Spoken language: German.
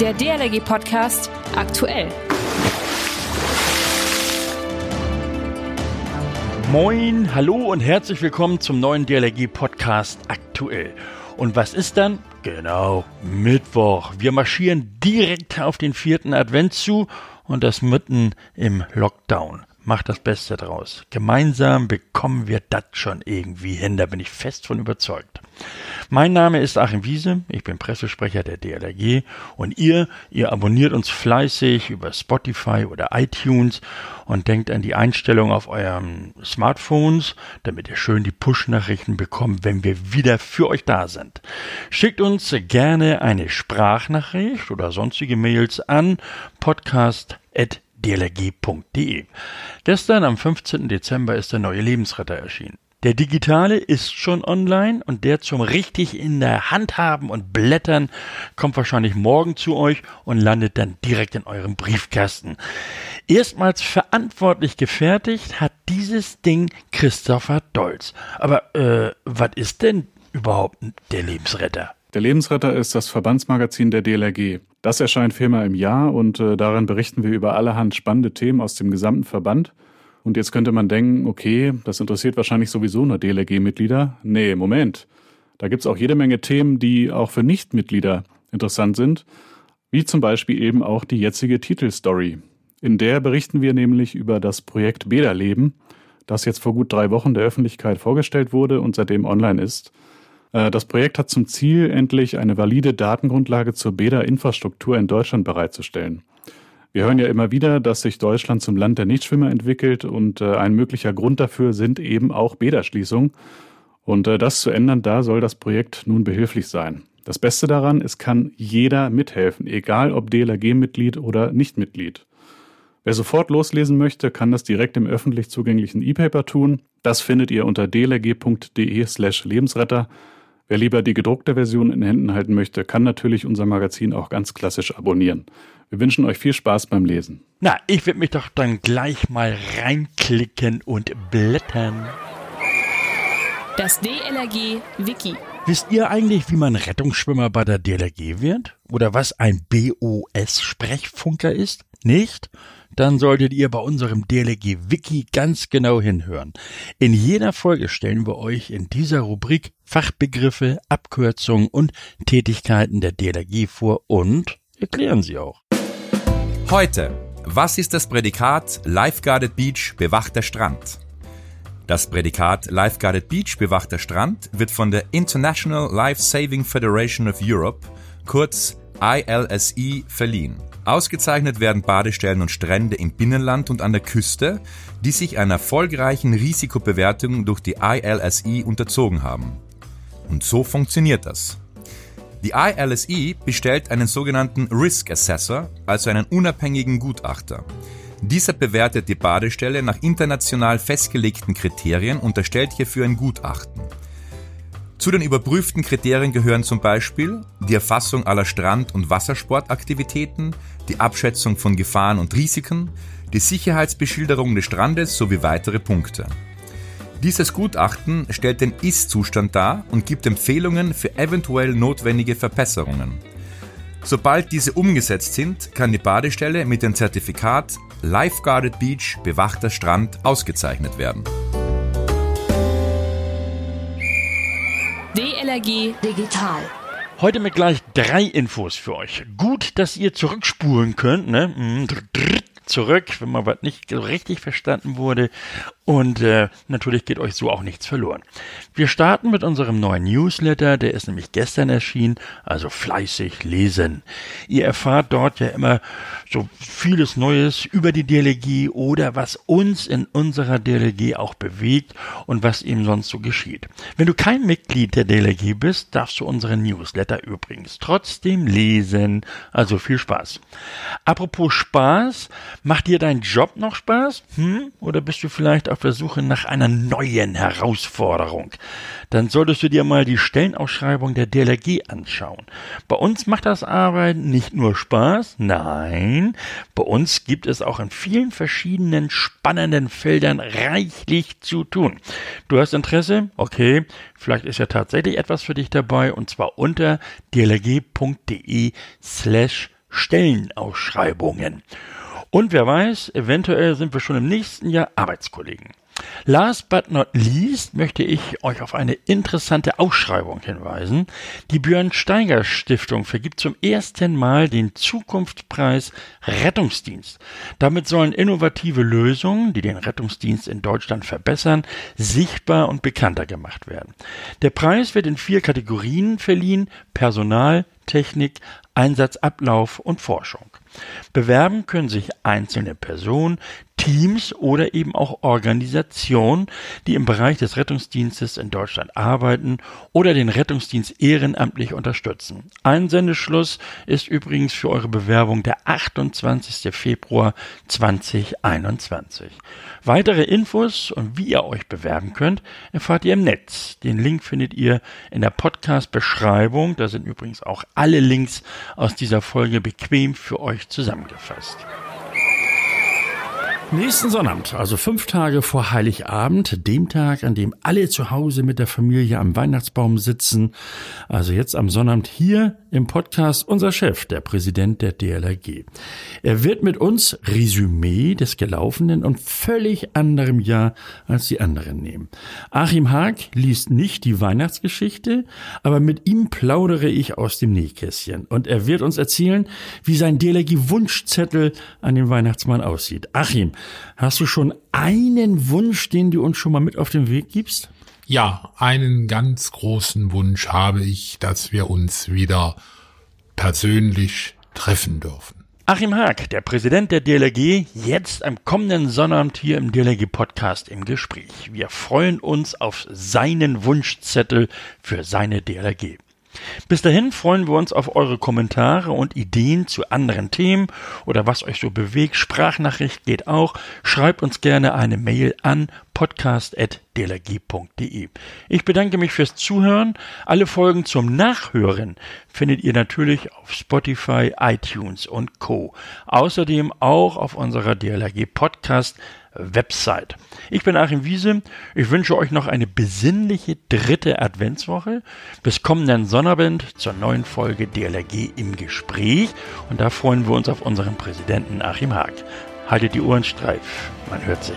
Der DLRG Podcast aktuell. Moin, hallo und herzlich willkommen zum neuen DLRG Podcast aktuell. Und was ist dann? Genau, Mittwoch. Wir marschieren direkt auf den vierten Advent zu und das mitten im Lockdown. Macht das Beste draus. Gemeinsam bekommen wir das schon irgendwie hin, da bin ich fest von überzeugt. Mein Name ist Achim Wiese, ich bin Pressesprecher der DLRG und ihr, ihr abonniert uns fleißig über Spotify oder iTunes und denkt an die Einstellung auf euren Smartphones, damit ihr schön die Push-Nachrichten bekommt, wenn wir wieder für euch da sind. Schickt uns gerne eine Sprachnachricht oder sonstige Mails an podcast.dlrg.de. Gestern am 15. Dezember ist der neue Lebensretter erschienen. Der digitale ist schon online und der zum richtig in der Hand haben und blättern kommt wahrscheinlich morgen zu euch und landet dann direkt in eurem Briefkasten. Erstmals verantwortlich gefertigt hat dieses Ding Christopher Dolz. Aber äh, was ist denn überhaupt der Lebensretter? Der Lebensretter ist das Verbandsmagazin der DLRG. Das erscheint viermal im Jahr und äh, darin berichten wir über allerhand spannende Themen aus dem gesamten Verband und jetzt könnte man denken, okay, das interessiert wahrscheinlich sowieso nur DLRG-Mitglieder. Nee, Moment. Da gibt's auch jede Menge Themen, die auch für Nichtmitglieder interessant sind, wie zum Beispiel eben auch die jetzige Titelstory. In der berichten wir nämlich über das Projekt Bäderleben, das jetzt vor gut drei Wochen der Öffentlichkeit vorgestellt wurde und seitdem online ist. Äh, das Projekt hat zum Ziel, endlich eine valide Datengrundlage zur Bäderinfrastruktur in Deutschland bereitzustellen. Wir hören ja immer wieder, dass sich Deutschland zum Land der Nichtschwimmer entwickelt und äh, ein möglicher Grund dafür sind eben auch Bäderschließungen. Und äh, das zu ändern, da soll das Projekt nun behilflich sein. Das Beste daran, es kann jeder mithelfen, egal ob DLRG-Mitglied oder Nichtmitglied. Wer sofort loslesen möchte, kann das direkt im öffentlich zugänglichen E-Paper tun. Das findet ihr unter dlrg.de slash Lebensretter. Wer lieber die gedruckte Version in Händen halten möchte, kann natürlich unser Magazin auch ganz klassisch abonnieren. Wir wünschen euch viel Spaß beim Lesen. Na, ich würde mich doch dann gleich mal reinklicken und blättern. Das DLRG Wiki. Wisst ihr eigentlich, wie man Rettungsschwimmer bei der DLRG wird? Oder was ein BOS-Sprechfunker ist? Nicht? Dann solltet ihr bei unserem DLRG Wiki ganz genau hinhören. In jeder Folge stellen wir euch in dieser Rubrik Fachbegriffe, Abkürzungen und Tätigkeiten der DLRG vor und erklären sie auch. Heute. Was ist das Prädikat Lifeguarded Beach bewachter Strand? Das Prädikat Lifeguarded Beach bewachter Strand wird von der International Life Saving Federation of Europe, kurz ILSE, verliehen. Ausgezeichnet werden Badestellen und Strände im Binnenland und an der Küste, die sich einer erfolgreichen Risikobewertung durch die ILSE unterzogen haben. Und so funktioniert das. Die ILSE bestellt einen sogenannten Risk Assessor, also einen unabhängigen Gutachter. Dieser bewertet die Badestelle nach international festgelegten Kriterien und erstellt hierfür ein Gutachten. Zu den überprüften Kriterien gehören zum Beispiel die Erfassung aller Strand- und Wassersportaktivitäten, die Abschätzung von Gefahren und Risiken, die Sicherheitsbeschilderung des Strandes sowie weitere Punkte. Dieses Gutachten stellt den Ist-Zustand dar und gibt Empfehlungen für eventuell notwendige Verbesserungen. Sobald diese umgesetzt sind, kann die Badestelle mit dem Zertifikat Lifeguarded Beach bewachter Strand ausgezeichnet werden. DLRG Digital. Heute mit gleich drei Infos für euch. Gut, dass ihr zurückspulen könnt, ne? Mhm, zurück, wenn mal was nicht so richtig verstanden wurde. Und äh, natürlich geht euch so auch nichts verloren. Wir starten mit unserem neuen Newsletter, der ist nämlich gestern erschienen, also fleißig lesen. Ihr erfahrt dort ja immer so vieles Neues über die DLG oder was uns in unserer DLG auch bewegt und was ihm sonst so geschieht. Wenn du kein Mitglied der DLG bist, darfst du unseren Newsletter übrigens trotzdem lesen. Also viel Spaß. Apropos Spaß, macht dir dein Job noch Spaß? Hm? Oder bist du vielleicht auf der Suche nach einer neuen Herausforderung, dann solltest du dir mal die Stellenausschreibung der DLRG anschauen. Bei uns macht das Arbeiten nicht nur Spaß, nein, bei uns gibt es auch in vielen verschiedenen spannenden Feldern reichlich zu tun. Du hast Interesse? Okay, vielleicht ist ja tatsächlich etwas für dich dabei und zwar unter dlrg.de slash Stellenausschreibungen. Und wer weiß, eventuell sind wir schon im nächsten Jahr Arbeitskollegen. Last but not least möchte ich euch auf eine interessante Ausschreibung hinweisen. Die Björn Steiger Stiftung vergibt zum ersten Mal den Zukunftspreis Rettungsdienst. Damit sollen innovative Lösungen, die den Rettungsdienst in Deutschland verbessern, sichtbar und bekannter gemacht werden. Der Preis wird in vier Kategorien verliehen. Personal, Technik, Einsatzablauf und Forschung. Bewerben können sich einzelne Personen, Teams oder eben auch Organisationen, die im Bereich des Rettungsdienstes in Deutschland arbeiten oder den Rettungsdienst ehrenamtlich unterstützen. Einsendeschluss ist übrigens für eure Bewerbung der 28. Februar 2021. Weitere Infos und wie ihr euch bewerben könnt, erfahrt ihr im Netz. Den Link findet ihr in der Podcast-Beschreibung. Da sind übrigens auch alle Links aus dieser Folge bequem für euch zusammengefasst. Nächsten Sonnabend, also fünf Tage vor Heiligabend, dem Tag, an dem alle zu Hause mit der Familie am Weihnachtsbaum sitzen, also jetzt am Sonnabend hier im Podcast unser Chef, der Präsident der DLRG. Er wird mit uns Resümee des gelaufenen und völlig anderem Jahr als die anderen nehmen. Achim Haag liest nicht die Weihnachtsgeschichte, aber mit ihm plaudere ich aus dem Nähkästchen und er wird uns erzählen, wie sein DLRG-Wunschzettel an den Weihnachtsmann aussieht. Achim, Hast du schon einen Wunsch, den du uns schon mal mit auf den Weg gibst? Ja, einen ganz großen Wunsch habe ich, dass wir uns wieder persönlich treffen dürfen. Achim Haag, der Präsident der DLRG, jetzt am kommenden Sonnabend hier im DLRG Podcast im Gespräch. Wir freuen uns auf seinen Wunschzettel für seine DLRG. Bis dahin freuen wir uns auf eure Kommentare und Ideen zu anderen Themen oder was euch so bewegt. Sprachnachricht geht auch. Schreibt uns gerne eine Mail an podcast.dlg.de. Ich bedanke mich fürs Zuhören. Alle Folgen zum Nachhören findet ihr natürlich auf Spotify, iTunes und Co. Außerdem auch auf unserer DLRG Podcast Website. Ich bin Achim Wiese. Ich wünsche euch noch eine besinnliche dritte Adventswoche. Bis kommenden Sonnabend zur neuen Folge DLRG im Gespräch. Und da freuen wir uns auf unseren Präsidenten Achim Haag. Haltet die Ohren steif. Man hört sich.